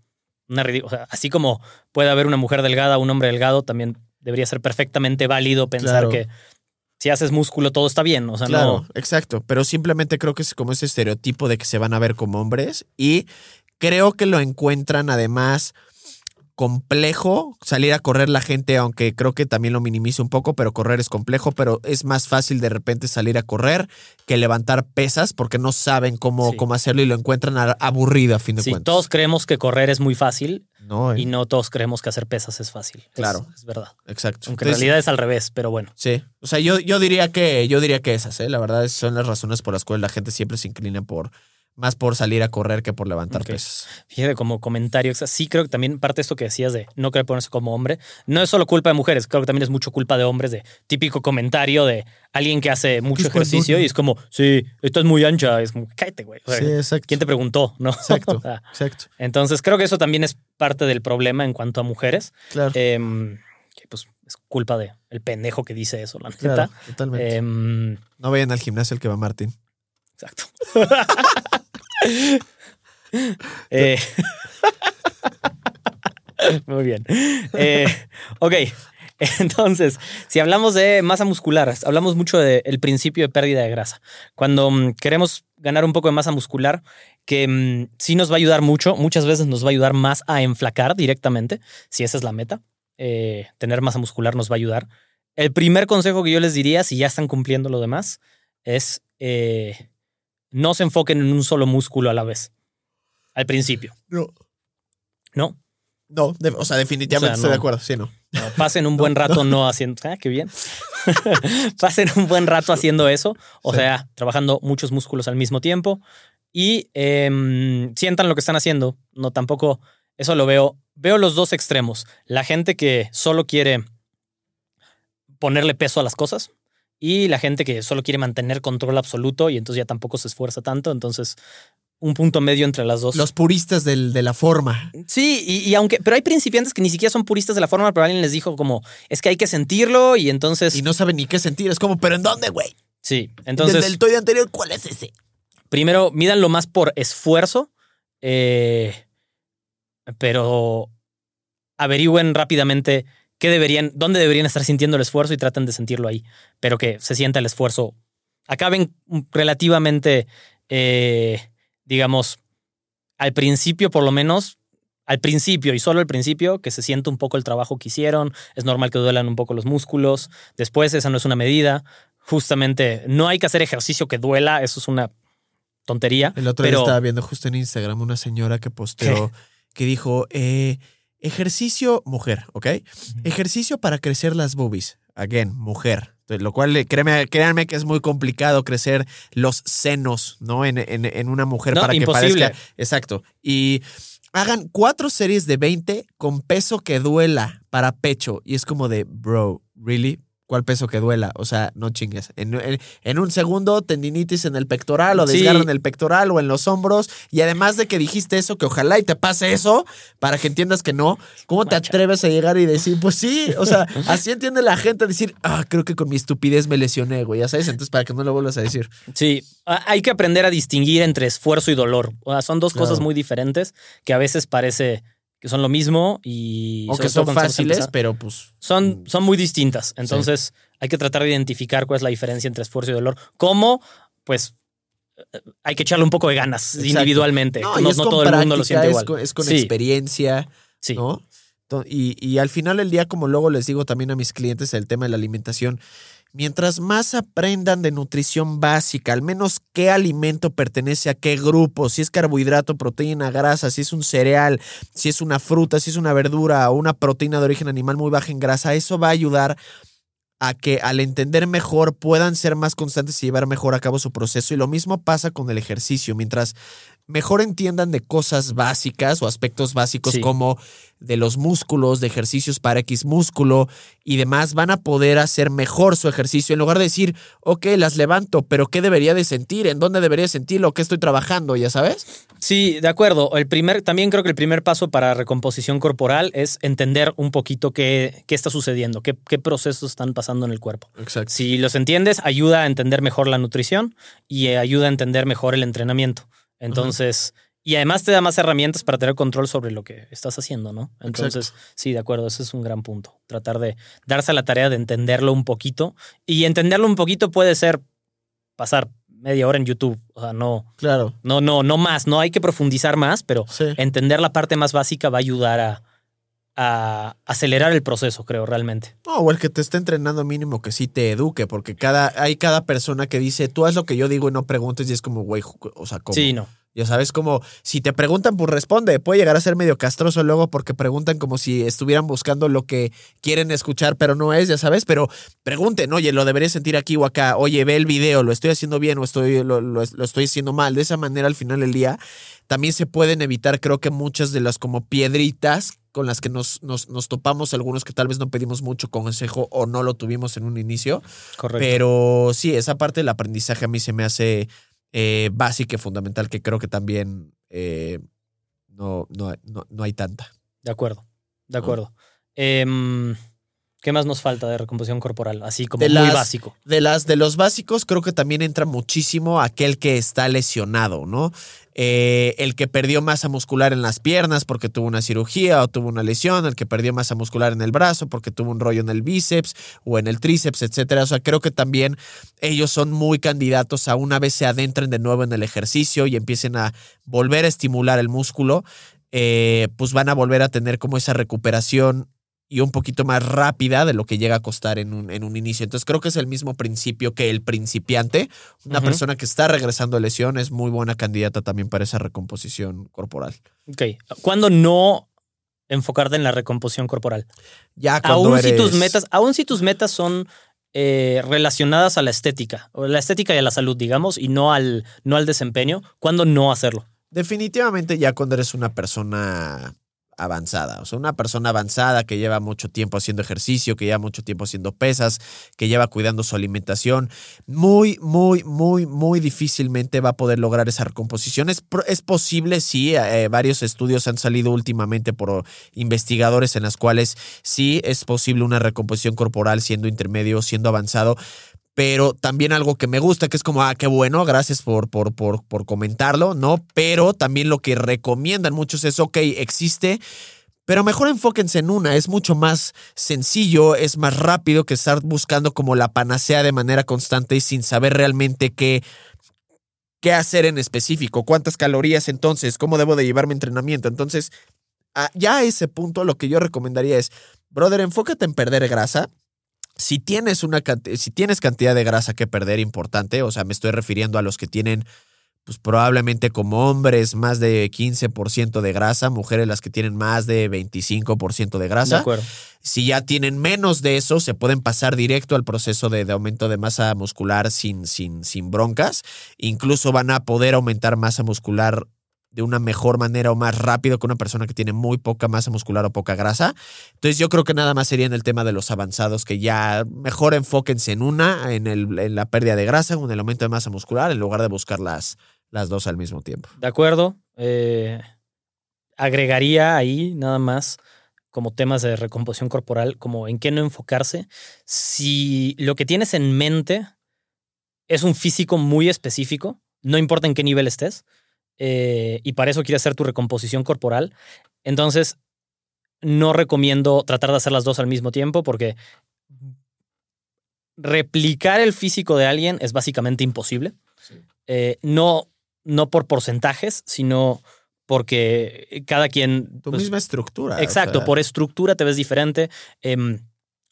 una o sea, así como puede haber una mujer delgada un hombre delgado, también debería ser perfectamente válido pensar que si haces músculo todo está bien. O sea, claro, exacto. Pero simplemente creo que es como ese estereotipo de que se van a ver como hombres y creo que lo encuentran además complejo salir a correr la gente, aunque creo que también lo minimiza un poco, pero correr es complejo, pero es más fácil de repente salir a correr que levantar pesas porque no saben cómo, cómo hacerlo y lo encuentran aburrido a fin de sí, cuentas. Todos creemos que correr es muy fácil no, y no todos creemos que hacer pesas es fácil. Claro. Es, verdad. Exacto. Aunque en realidad es al revés, pero bueno. Sí. O sea, yo, yo diría que, yo diría que esas, ¿eh? La verdad son las razones por las cuales la gente siempre se inclina por más por salir a correr que por levantar pesas. Fíjate, como comentario, sí creo que también parte de esto que decías de no querer ponerse como hombre, no es solo culpa de mujeres, creo que también es mucho culpa de hombres, de típico comentario de alguien que hace mucho ejercicio y es como, sí, esto es muy ancha, es como, cállate, güey. sí, exacto. ¿Quién te preguntó? ¿No? Exacto, exacto. Entonces creo que eso también es parte del problema en cuanto a mujeres. Claro. Em, que pues es culpa de el pendejo que dice eso, la neta. totalmente. Em, no vayan al gimnasio el que va Martín. Exacto. Eh, muy bien. Eh, ok. Entonces, si hablamos de masa muscular, hablamos mucho del principio de pérdida de grasa. Cuando mm, queremos ganar un poco de masa muscular, que mm, sí nos va a ayudar mucho, muchas veces nos va a ayudar más a enflacar directamente, si esa es la meta. Eh, tener masa muscular nos va a ayudar. El primer consejo que yo les diría, si ya están cumpliendo lo demás, es no se enfoquen en un solo músculo a la vez. Al principio. No. ¿No? No, o sea, definitivamente estoy de acuerdo, sí, no. pasen un buen rato no, haciendo. Ah, qué bien. pasen un buen rato haciendo eso. O sea, trabajando muchos músculos al mismo tiempo. Y em, sientan lo que están haciendo. No, tampoco. Eso lo veo. Veo los dos extremos. La gente que solo quiere ponerle peso a las cosas y la gente que solo quiere mantener control absoluto y entonces ya tampoco se esfuerza tanto. Entonces, un punto medio entre las dos. Los puristas de la forma. Sí, y, aunque, pero hay principiantes que ni siquiera son puristas de la forma, pero alguien les dijo como, es que hay que sentirlo y entonces... Y no saben ni qué sentir, es como, pero ¿en dónde, güey? Sí, entonces... Desde el toy anterior, ¿cuál es ese? Primero, mídanlo más por esfuerzo, eh, pero averigüen rápidamente qué deberían, dónde deberían estar sintiendo el esfuerzo y traten de sentirlo ahí, pero que se sienta el esfuerzo. Acaben relativamente, eh, digamos, al principio por lo menos, al principio y solo al principio, que se sienta un poco el trabajo que hicieron, es normal que duelan un poco los músculos, después esa no es una medida, justamente no hay que hacer ejercicio que duela, eso es una tontería. El otro día estaba viendo justo en Instagram una señora que posteó que dijo, eh, Ejercicio mujer, ¿ok? Ejercicio para crecer las boobies. Again, mujer. Lo cual, créeme, créanme que es muy complicado crecer los senos, ¿no? En, en, una mujer para que parezca. Exacto. Y hagan cuatro series de 20 con peso que duela para pecho. Y es como de, bro, ¿really? ¿Cuál peso que duela? O sea, no chingues. En, un segundo, tendinitis en el pectoral o desgarro en el pectoral o en los hombros. Y además de que dijiste eso, que ojalá y te pase eso, para que entiendas que no, ¿cómo te atreves a llegar y decir, pues sí? O sea, así entiende la gente decir, ah, creo que con mi estupidez me lesioné, güey, ya sabes, entonces para que no lo vuelvas a decir. Sí, hay que aprender a distinguir entre esfuerzo y dolor. O sea, son dos cosas muy diferentes que a veces parece que son lo mismo y... O que son fáciles, pero pues... Son, mm. son muy distintas. Entonces hay que tratar de identificar cuál es la diferencia entre esfuerzo y dolor. ¿Cómo? Pues eh, hay que echarle un poco de ganas individualmente. No, no, todo el mundo lo siente igual. Es con, experiencia, sí. ¿no? Y, y al final del día, como luego les digo también a mis clientes, el tema de la alimentación Mientras más aprendan de nutrición básica, al menos qué alimento pertenece a qué grupo, si es carbohidrato, proteína, grasa, si es un cereal, si es una fruta, si es una verdura o una proteína de origen animal muy baja en grasa, eso va a ayudar a que al entender mejor puedan ser más constantes y llevar mejor a cabo su proceso. Y lo mismo pasa con el ejercicio. Mientras mejor entiendan de cosas básicas o aspectos básicos como de los músculos, de ejercicios para X músculo y demás, van a poder hacer mejor su ejercicio en lugar de decir, ok, las levanto, pero ¿qué debería de sentir? ¿En dónde debería sentirlo? ¿Qué estoy trabajando? ¿Ya sabes? Sí, de acuerdo. El primer, también creo que el primer paso para recomposición corporal es entender un poquito qué, qué está sucediendo, qué, qué procesos están pasando en el cuerpo. Exacto. Si los entiendes, ayuda a entender mejor la nutrición y ayuda a entender mejor el entrenamiento. Entonces, y además te da más herramientas para tener control sobre lo que estás haciendo, ¿no? Entonces, sí, de acuerdo, ese es un gran punto. Tratar de darse a la tarea de entenderlo un poquito. Y entenderlo un poquito puede ser pasar media hora en YouTube. O sea, no. Claro. No, no, no más. No hay que profundizar más, pero entender la parte más básica va a ayudar a, a acelerar el proceso, creo, realmente. No, o el que te esté entrenando mínimo que sí te eduque, porque cada, hay cada persona que dice, tú haz lo que yo digo y no preguntes, y es como, güey, o sea, ¿cómo? Sí, no. Ya sabes, como si te preguntan, pues responde. Puede llegar a ser medio castroso luego porque preguntan como si estuvieran buscando lo que quieren escuchar, pero no es, ya sabes. Pero pregunten, oye, lo debería sentir aquí o acá. Oye, ve el video, lo estoy haciendo bien o estoy, lo, lo, estoy haciendo mal. De esa manera, al final del día, también se pueden evitar, creo que muchas de las como piedritas con las que nos, nos, nos, topamos, algunos que tal vez no pedimos mucho consejo o no lo tuvimos en un inicio. Correcto. Pero sí, esa parte del aprendizaje a mí se me hace eh, básica y fundamental que creo que también eh, no, no, no, hay tanta. De acuerdo, de acuerdo. Em, ¿Qué más nos falta de recomposición corporal? Así como muy básico. De, las, de los básicos, creo que también entra muchísimo aquel que está lesionado, ¿no? Eh, el que perdió masa muscular en las piernas porque tuvo una cirugía o tuvo una lesión, el que perdió masa muscular en el brazo porque tuvo un rollo en el bíceps o en el tríceps, etcétera. O sea, creo que también ellos son muy candidatos a una vez se adentren de nuevo en el ejercicio y empiecen a volver a estimular el músculo. Eh, pues van a volver a tener como esa recuperación y un poquito más rápida de lo que llega a costar en un, en un inicio. Entonces creo que es el mismo principio que el principiante. Una persona que está regresando de lesión es muy buena candidata también para esa recomposición corporal. Ok. ¿Cuándo no enfocarte en la recomposición corporal? Ya aún si tus metas, aún si tus metas son eh, relacionadas a la estética, o la estética y a la salud, digamos, y no al, no al desempeño, ¿cuándo no hacerlo? Definitivamente ya cuando eres una persona avanzada. O sea, una persona avanzada que lleva mucho tiempo haciendo ejercicio, que lleva mucho tiempo haciendo pesas, que lleva cuidando su alimentación, muy, muy, muy, muy difícilmente va a poder lograr esa recomposición. Es, es posible, sí, eh, varios estudios han salido últimamente por investigadores en las cuales sí es posible una recomposición corporal siendo intermedio, siendo avanzado, pero también algo que me gusta, que es como, ah, qué bueno, gracias por, por, por, por comentarlo, ¿no? Pero también lo que recomiendan muchos es, ok, existe, pero mejor enfóquense en una, es mucho más sencillo, es más rápido que estar buscando como la panacea de manera constante y sin saber realmente qué, qué hacer en específico, cuántas calorías entonces, cómo debo de llevar mi entrenamiento. Entonces, ya a ese punto lo que yo recomendaría es, brother, enfócate en perder grasa, si tienes, una, si tienes cantidad de grasa que perder importante, o sea, me estoy refiriendo a los que tienen, pues probablemente como hombres, más de 15% de grasa, mujeres las que tienen más de 25% de grasa. De acuerdo. Si ya tienen menos de eso, se pueden pasar directo al proceso de, de aumento de masa muscular sin, sin, sin broncas. Incluso van a poder aumentar masa muscular de una mejor manera o más rápido que una persona que tiene muy poca masa muscular o poca grasa. Entonces yo creo que nada más sería en el tema de los avanzados, que ya mejor enfóquense en una, en, el, en la pérdida de grasa o en el aumento de masa muscular, en lugar de buscar las, dos al mismo tiempo. De acuerdo. Eh, agregaría ahí nada más como temas de recomposición corporal, como en qué no enfocarse. Si lo que tienes en mente es un físico muy específico, no importa en qué nivel estés, eh, y para eso quieres hacer tu recomposición corporal, entonces no recomiendo tratar de hacer las dos al mismo tiempo porque replicar el físico de alguien es básicamente imposible. Eh, no, no por porcentajes, sino porque cada quien... Tu pues misma estructura. Exacto, por estructura te ves diferente. Em,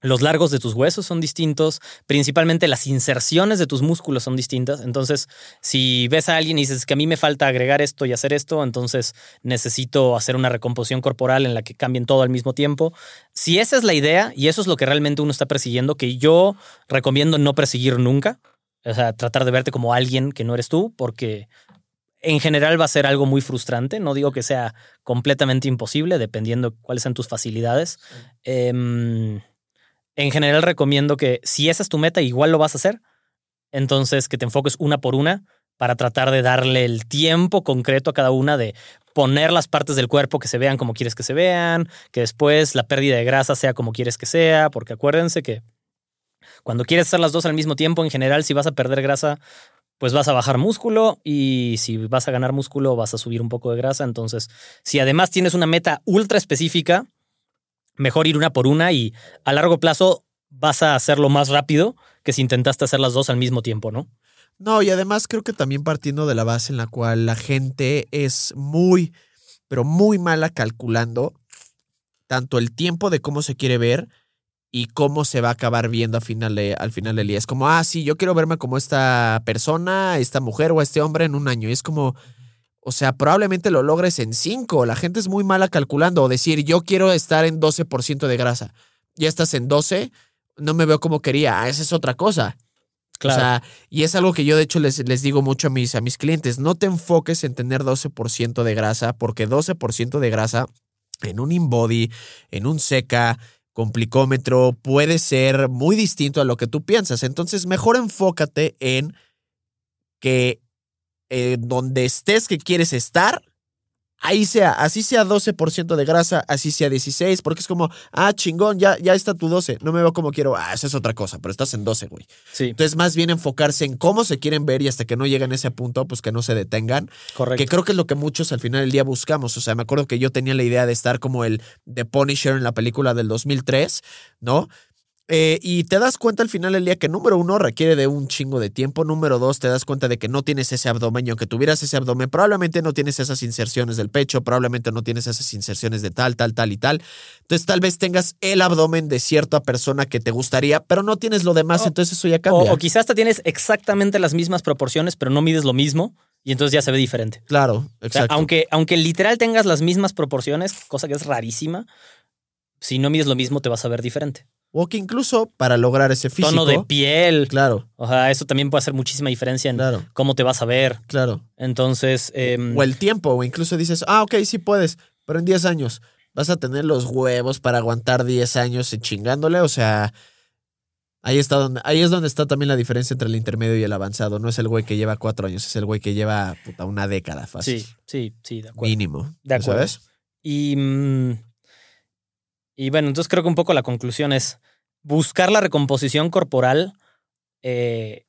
los largos de tus huesos son distintos, principalmente las inserciones de tus músculos son distintas. Entonces, si ves a alguien y dices que a mí me falta agregar esto y hacer esto, entonces necesito hacer una recomposición corporal en la que cambien todo al mismo tiempo. Si esa es la idea y eso es lo que realmente uno está persiguiendo, que yo recomiendo no perseguir nunca, o sea, tratar de verte como alguien que no eres tú, porque en general va a ser algo muy frustrante. No digo que sea completamente imposible, dependiendo cuáles sean tus facilidades. Em, en general recomiendo que si esa es tu meta, igual lo vas a hacer. Entonces, que te enfoques una por una para tratar de darle el tiempo concreto a cada una de poner las partes del cuerpo que se vean como quieres que se vean, que después la pérdida de grasa sea como quieres que sea, porque acuérdense que cuando quieres hacer las dos al mismo tiempo, en general, si vas a perder grasa, pues vas a bajar músculo y si vas a ganar músculo, vas a subir un poco de grasa. Entonces, si además tienes una meta ultra específica, mejor ir una por una y a largo plazo vas a hacerlo más rápido que si intentaste hacer las dos al mismo tiempo, ¿no? No, y además creo que también partiendo de la base en la cual la gente es muy, pero muy mala calculando tanto el tiempo de cómo se quiere ver y cómo se va a acabar viendo al final, de, al final del día. Es como, ah, sí, yo quiero verme como esta persona, esta mujer o este hombre en un año. Y es como, o sea, probablemente lo logres en cinco. La gente es muy mala calculando o decir, yo quiero estar en 12% de grasa. Ya estás en 12, no me veo como quería. Ah, esa es otra cosa. Claro. O sea, y es algo que yo de hecho les, les digo mucho a mis, a mis clientes, no te enfoques en tener 12% de grasa, porque 12% de grasa en un InBody, en un seca, complicómetro, puede ser muy distinto a lo que tú piensas. Entonces, mejor enfócate en que eh, donde estés que quieres estar, ahí sea, así sea 12% de grasa, así sea 16, porque es como, ah, chingón, ya, ya está tu 12, no me veo como quiero, ah, esa es otra cosa, pero estás en 12, güey. Sí. Entonces, más bien enfocarse en cómo se quieren ver y hasta que no lleguen a ese punto, pues que no se detengan. Correcto. Que creo que es lo que muchos al final del día buscamos. O sea, me acuerdo que yo tenía la idea de estar como el The Punisher en la película del 2003, ¿no? Eh, y te das cuenta al final del día que número uno requiere de un chingo de tiempo, número dos te das cuenta de que no tienes ese abdomen y aunque tuvieras ese abdomen probablemente no tienes esas inserciones del pecho, probablemente no tienes esas inserciones de tal, tal, tal y tal. Entonces tal vez tengas el abdomen de cierta persona que te gustaría, pero no tienes lo demás, entonces eso ya cambia. O, o quizás hasta tienes exactamente las mismas proporciones, pero no mides lo mismo y entonces ya se ve diferente. Claro, exacto. O sea, aunque, aunque literal tengas las mismas proporciones, cosa que es rarísima, si no mides lo mismo te vas a ver diferente. O que incluso para lograr ese físico. Tono de piel. Claro. O sea, eso también puede hacer muchísima diferencia en Claro. cómo te vas a ver. Claro. Entonces, em, O el tiempo, o incluso dices, ah, ok, sí puedes, pero en 10 años vas a tener los huevos para aguantar 10 años chingándole, o sea, ahí está donde, ahí es donde está también la diferencia entre el intermedio y el avanzado. No es el güey que lleva cuatro años, es el güey que lleva puta, una década fácil. sí, sí, sí, de acuerdo. Mínimo. De acuerdo. ¿Sabes? Y, mm, y bueno, entonces creo que un poco la conclusión es buscar la recomposición corporal eh,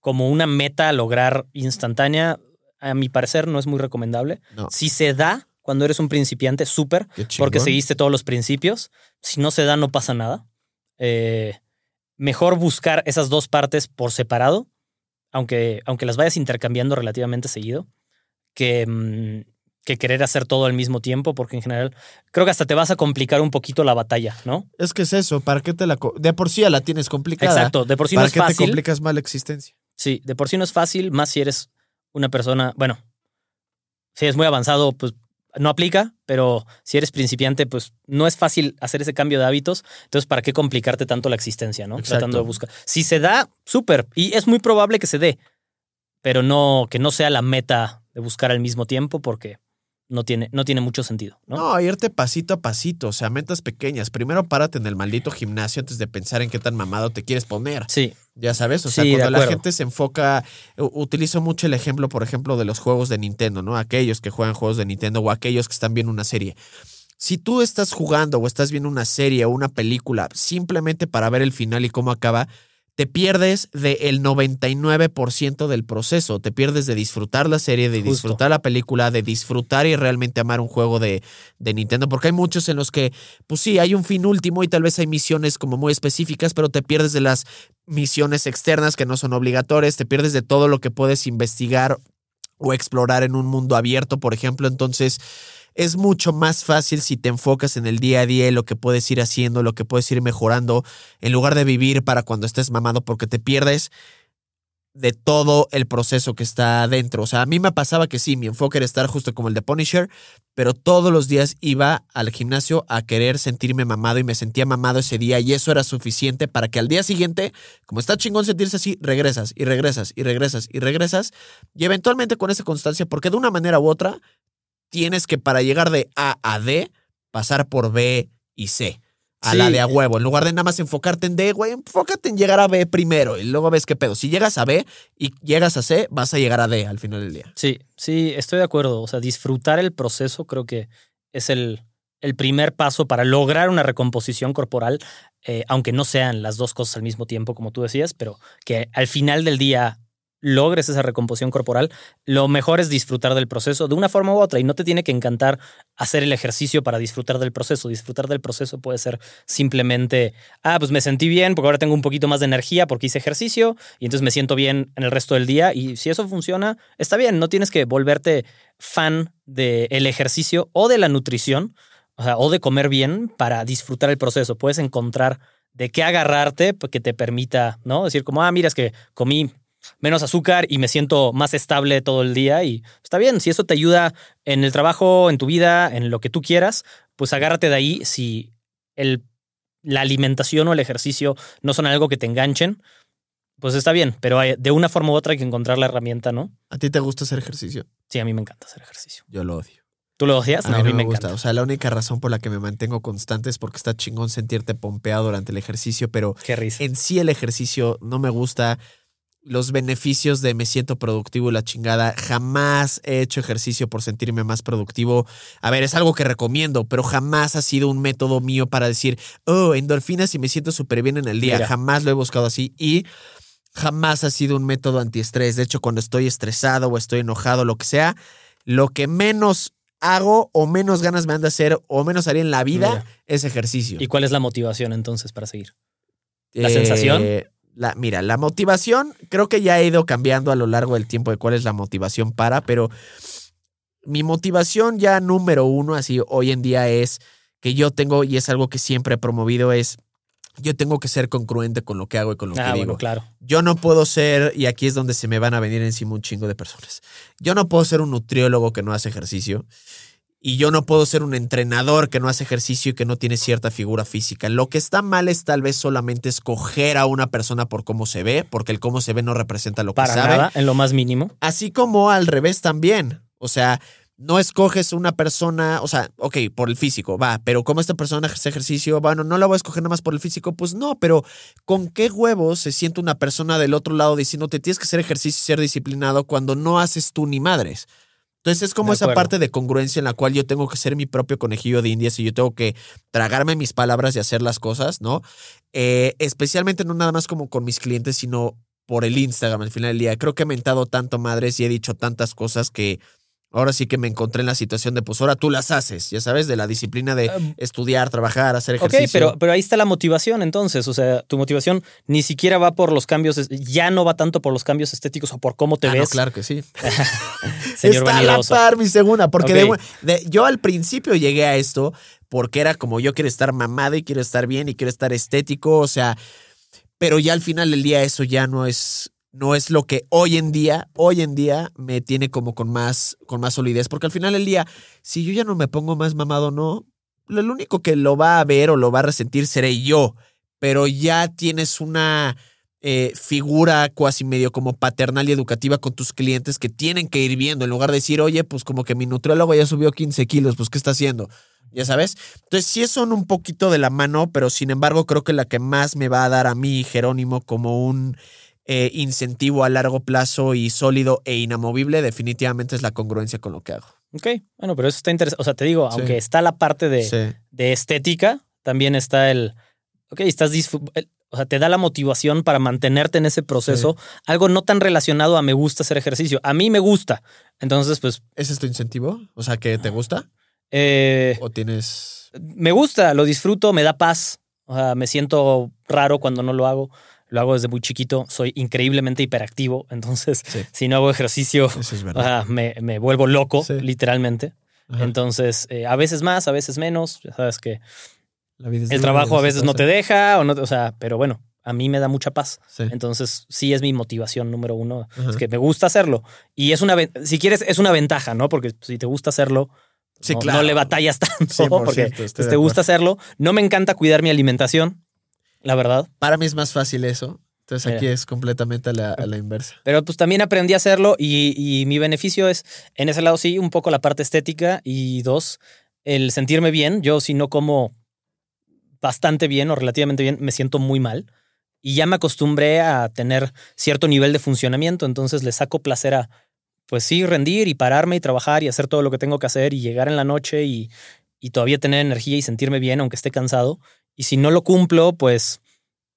como una meta a lograr instantánea, a mi parecer no es muy recomendable. No. Si se da cuando eres un principiante, súper, porque seguiste todos los principios. Si no se da, no pasa nada. Eh, mejor buscar esas dos partes por separado, aunque, aunque las vayas intercambiando relativamente seguido, que, mm, que querer hacer todo al mismo tiempo, porque en general creo que hasta te vas a complicar un poquito la batalla, ¿no? Es que es eso, ¿para qué te la... De por sí ya la tienes complicada. Exacto, de por sí no ¿Para es qué te fácil. complicas más la existencia? Sí, de por sí no es fácil, más si eres una persona, bueno, si eres muy avanzado, pues no aplica, pero si eres principiante, pues no es fácil hacer ese cambio de hábitos. Entonces, ¿para qué complicarte tanto la existencia, no? Exacto. Tratando de buscar. Si se da, súper. Y es muy probable que se dé, pero no que no sea la meta de buscar al mismo tiempo porque no tiene, no tiene mucho sentido, ¿no? No, irte pasito a pasito, o sea, metas pequeñas. Primero párate en el maldito gimnasio antes de pensar en qué tan mamado te quieres poner. Sí, Ya sabes, o sea, Sí, cuando la gente se enfoca, utilizo mucho el ejemplo, por ejemplo, de los juegos de Nintendo, ¿no? Aquellos que juegan juegos de Nintendo o aquellos que están viendo una serie. Si tú estás jugando o estás viendo una serie o una película simplemente para ver el final y cómo acaba, te pierdes del 99% del proceso. Te pierdes de disfrutar la serie, de Justo. disfrutar la película, de disfrutar y realmente amar un juego de, de Nintendo. Porque hay muchos en los que, pues sí, hay un fin último y tal vez hay misiones como muy específicas, pero te pierdes de las misiones externas que no son obligatorias, te pierdes de todo lo que puedes investigar o explorar en un mundo abierto, por ejemplo. Entonces, es mucho más fácil si te enfocas en el día a día, lo que puedes ir haciendo, lo que puedes ir mejorando, en lugar de vivir para cuando estés mamado, porque te pierdes de todo el proceso que está dentro. O sea, a mí me pasaba que sí, mi enfoque era estar justo como el de Punisher, pero todos los días iba al gimnasio a querer sentirme mamado y me sentía mamado ese día y eso era suficiente para que al día siguiente, como está chingón sentirse así, regresas y regresas y regresas y regresas y eventualmente con esa constancia, porque de una manera u otra tienes que para llegar de A a D pasar por B y C. A Sí. la de a huevo. En lugar de nada más enfocarte en D, güey, enfócate en llegar a B primero y luego ves qué pedo. Si llegas a B y llegas a C, vas a llegar a D al final del día. Sí, sí, estoy de acuerdo. O sea, disfrutar el proceso creo que es el, el primer paso para lograr una recomposición corporal, eh, aunque no sean las dos cosas al mismo tiempo, como tú decías, pero que al final del día logres esa recomposición corporal, lo mejor es disfrutar del proceso de una forma u otra y no te tiene que encantar hacer el ejercicio para disfrutar del proceso. Disfrutar del proceso puede ser simplemente, ah, pues me sentí bien porque ahora tengo un poquito más de energía porque hice ejercicio y entonces me siento bien en el resto del día y si eso funciona, está bien, no tienes que volverte fan del ejercicio o de la nutrición o de comer bien para disfrutar el proceso. Puedes encontrar de qué agarrarte que te permita, ¿no? Decir como, ah, mira, es que comí menos azúcar y me siento más estable todo el día y está bien, si eso te ayuda en el trabajo, en tu vida, en lo que tú quieras, pues agárrate de ahí si el, la alimentación o el ejercicio no son algo que te enganchen, pues está bien, pero de una forma u otra hay que encontrar la herramienta, ¿no? ¿A ti te gusta hacer ejercicio? Sí, a mí me encanta hacer ejercicio. Yo lo odio. ¿Tú lo odias? No, a mí, me, gusta. O sea, la única razón por la que me mantengo constante es porque está chingón sentirte pompeado durante el ejercicio, pero Qué risa. en sí el ejercicio no me gusta. Los beneficios de me siento productivo y la chingada. Jamás he hecho ejercicio por sentirme más productivo. A ver, es algo que recomiendo, pero jamás ha sido un método mío para decir, oh, endorfinas y me siento súper bien en el día. Jamás lo he buscado así. Y jamás ha sido un método antiestrés. De hecho, cuando estoy estresado o estoy enojado, lo que sea, lo que menos hago o menos ganas me han de hacer o menos haría en la vida es ejercicio. ¿Y cuál es la motivación entonces para seguir? ¿La sensación? La, mira, la motivación creo que ya ha ido cambiando a lo largo del tiempo de cuál es la motivación para, pero mi motivación ya número uno, así hoy en día es que yo tengo, y es algo que siempre he promovido, es yo tengo que ser congruente con lo que hago y con lo ah, que digo. claro. Yo no puedo ser, y aquí es donde se me van a venir encima un chingo de personas. Yo no puedo ser un nutriólogo que no hace ejercicio. Y yo no puedo ser un entrenador que no hace ejercicio y que no tiene cierta figura física. Lo que está mal es tal vez solamente escoger a una persona por cómo se ve, porque el cómo se ve no representa lo que sabe. Nada, en lo más mínimo. Así como al revés también. O sea, no escoges una persona, o sea, ok, por el físico, va, pero como esta persona hace ejercicio, bueno, no la voy a escoger nada más por el físico, pues no, pero ¿con qué huevos se siente una persona del otro lado diciendo te tienes que hacer ejercicio y ser disciplinado cuando no haces tú ni madres? Entonces es como esa parte de congruencia en la cual yo tengo que ser mi propio conejillo de indias y yo tengo que tragarme mis palabras y hacer las cosas, ¿no? Eh, especialmente no nada más como con mis clientes, sino por el Instagram al final del día. Creo que he mentado tanto madres y he dicho tantas cosas que ahora sí que me encontré en la situación de, pues ahora tú las haces, ya sabes, de la disciplina de estudiar, trabajar, hacer ejercicio. Ok, pero, pero ahí está la motivación entonces, o sea, tu motivación ni siquiera va por los cambios, ya no va tanto por los cambios estéticos o por cómo te ah, ves. No, claro que sí. Señor está a la par mi segunda, porque yo al principio llegué a esto porque era como yo quiero estar mamado y quiero estar bien y quiero estar estético, o sea, pero ya al final del día eso ya no es no es lo que hoy en día, hoy en día me tiene como con más, con más solidez, porque al final del día, si yo ya no me pongo más mamado, no, lo único que lo va a ver o lo va a resentir seré yo, pero ya tienes una eh, figura cuasi medio como paternal y educativa con tus clientes que tienen que ir viendo, en lugar de decir, oye, pues como que mi nutriólogo ya subió 15 kilos, pues ¿qué está haciendo? Ya sabes. Entonces sí son un poquito de la mano, pero sin embargo creo que la que más me va a dar a mí, Jerónimo, como un eh, incentivo a largo plazo y sólido e inamovible, definitivamente es la congruencia con lo que hago. Ok, bueno, pero eso está interesante. O sea, te digo, aunque está la parte de, de, estética, también está el, ok, estás o sea, te da la motivación para mantenerte en ese proceso. Algo no tan relacionado a me gusta hacer ejercicio. A mí me gusta. Entonces, pues. ¿Ese es tu incentivo? O sea, que te gusta. Eh, ¿O tienes.? Me gusta, lo disfruto, me da paz. O sea, me siento raro cuando no lo hago lo hago desde muy chiquito, soy increíblemente hiperactivo, entonces si no hago ejercicio me, vuelvo loco, literalmente. Entonces, eh, a veces más, a veces menos, ya sabes que el trabajo a veces no te deja, o, no, o sea, pero bueno, a mí me da mucha paz. Entonces, sí es mi motivación número uno, es que me gusta hacerlo. Y es una, si quieres, es una ventaja, ¿no? Porque si te gusta hacerlo, no, le batallas tanto, porque te gusta hacerlo. No me encanta cuidar mi alimentación, la verdad. Para mí es más fácil eso. Entonces aquí es completamente a la, inversa. Pero pues también aprendí a hacerlo y, mi beneficio es, en ese lado sí, un poco la parte estética y dos, el sentirme bien. Yo si no como bastante bien o relativamente bien, me siento muy mal. Y ya me acostumbré a tener cierto nivel de funcionamiento, entonces le saco placer a, pues sí, rendir y pararme y trabajar y hacer todo lo que tengo que hacer y llegar en la noche y, y todavía tener energía y sentirme bien aunque esté cansado. Y si no lo cumplo, pues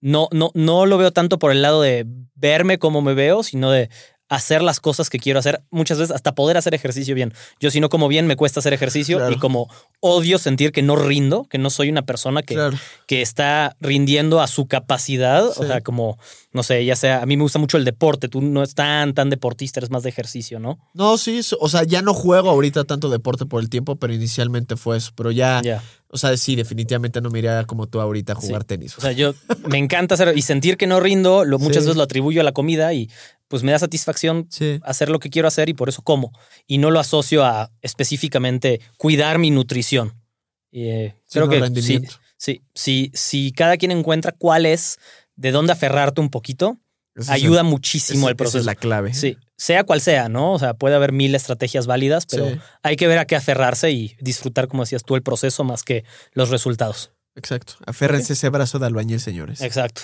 no, no, no lo veo tanto por el lado de verme como me veo, sino de hacer las cosas que quiero hacer, muchas veces hasta poder hacer ejercicio bien. Yo si no como bien me cuesta hacer ejercicio y como odio sentir que no rindo, que no soy una persona que, que está rindiendo a su capacidad. O sea, como, no sé, ya sea, a mí me gusta mucho el deporte, tú no es tan, tan deportista, eres más de ejercicio, ¿no? No, sí, o sea, ya no juego ahorita tanto deporte por el tiempo, pero inicialmente fue eso, pero ya... O sea, sí, definitivamente no me iría como tú ahorita a jugar tenis. O sea, yo me encanta hacer y sentir que no rindo, lo, muchas veces lo atribuyo a la comida y pues me da satisfacción hacer lo que quiero hacer y por eso como. Y no lo asocio a específicamente cuidar mi nutrición. Eh, creo que sí, sí, sí, si cada quien encuentra cuál es, de dónde aferrarte un poquito, ayuda muchísimo el proceso. Esa es la clave. Sí, sea cual sea, ¿no? O sea, puede haber mil estrategias válidas, pero hay que ver a qué aferrarse y disfrutar, como decías tú, el proceso más que los resultados. Exacto. Aférrense ese brazo de albañil, señores. Exacto.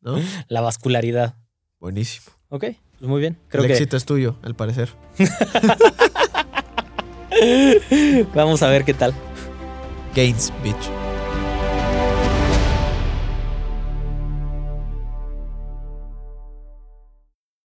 ¿No? La vascularidad. Buenísimo. Ok, pues muy bien. Creo el éxito es tuyo, al parecer. Vamos a ver qué tal. Gains, bitch.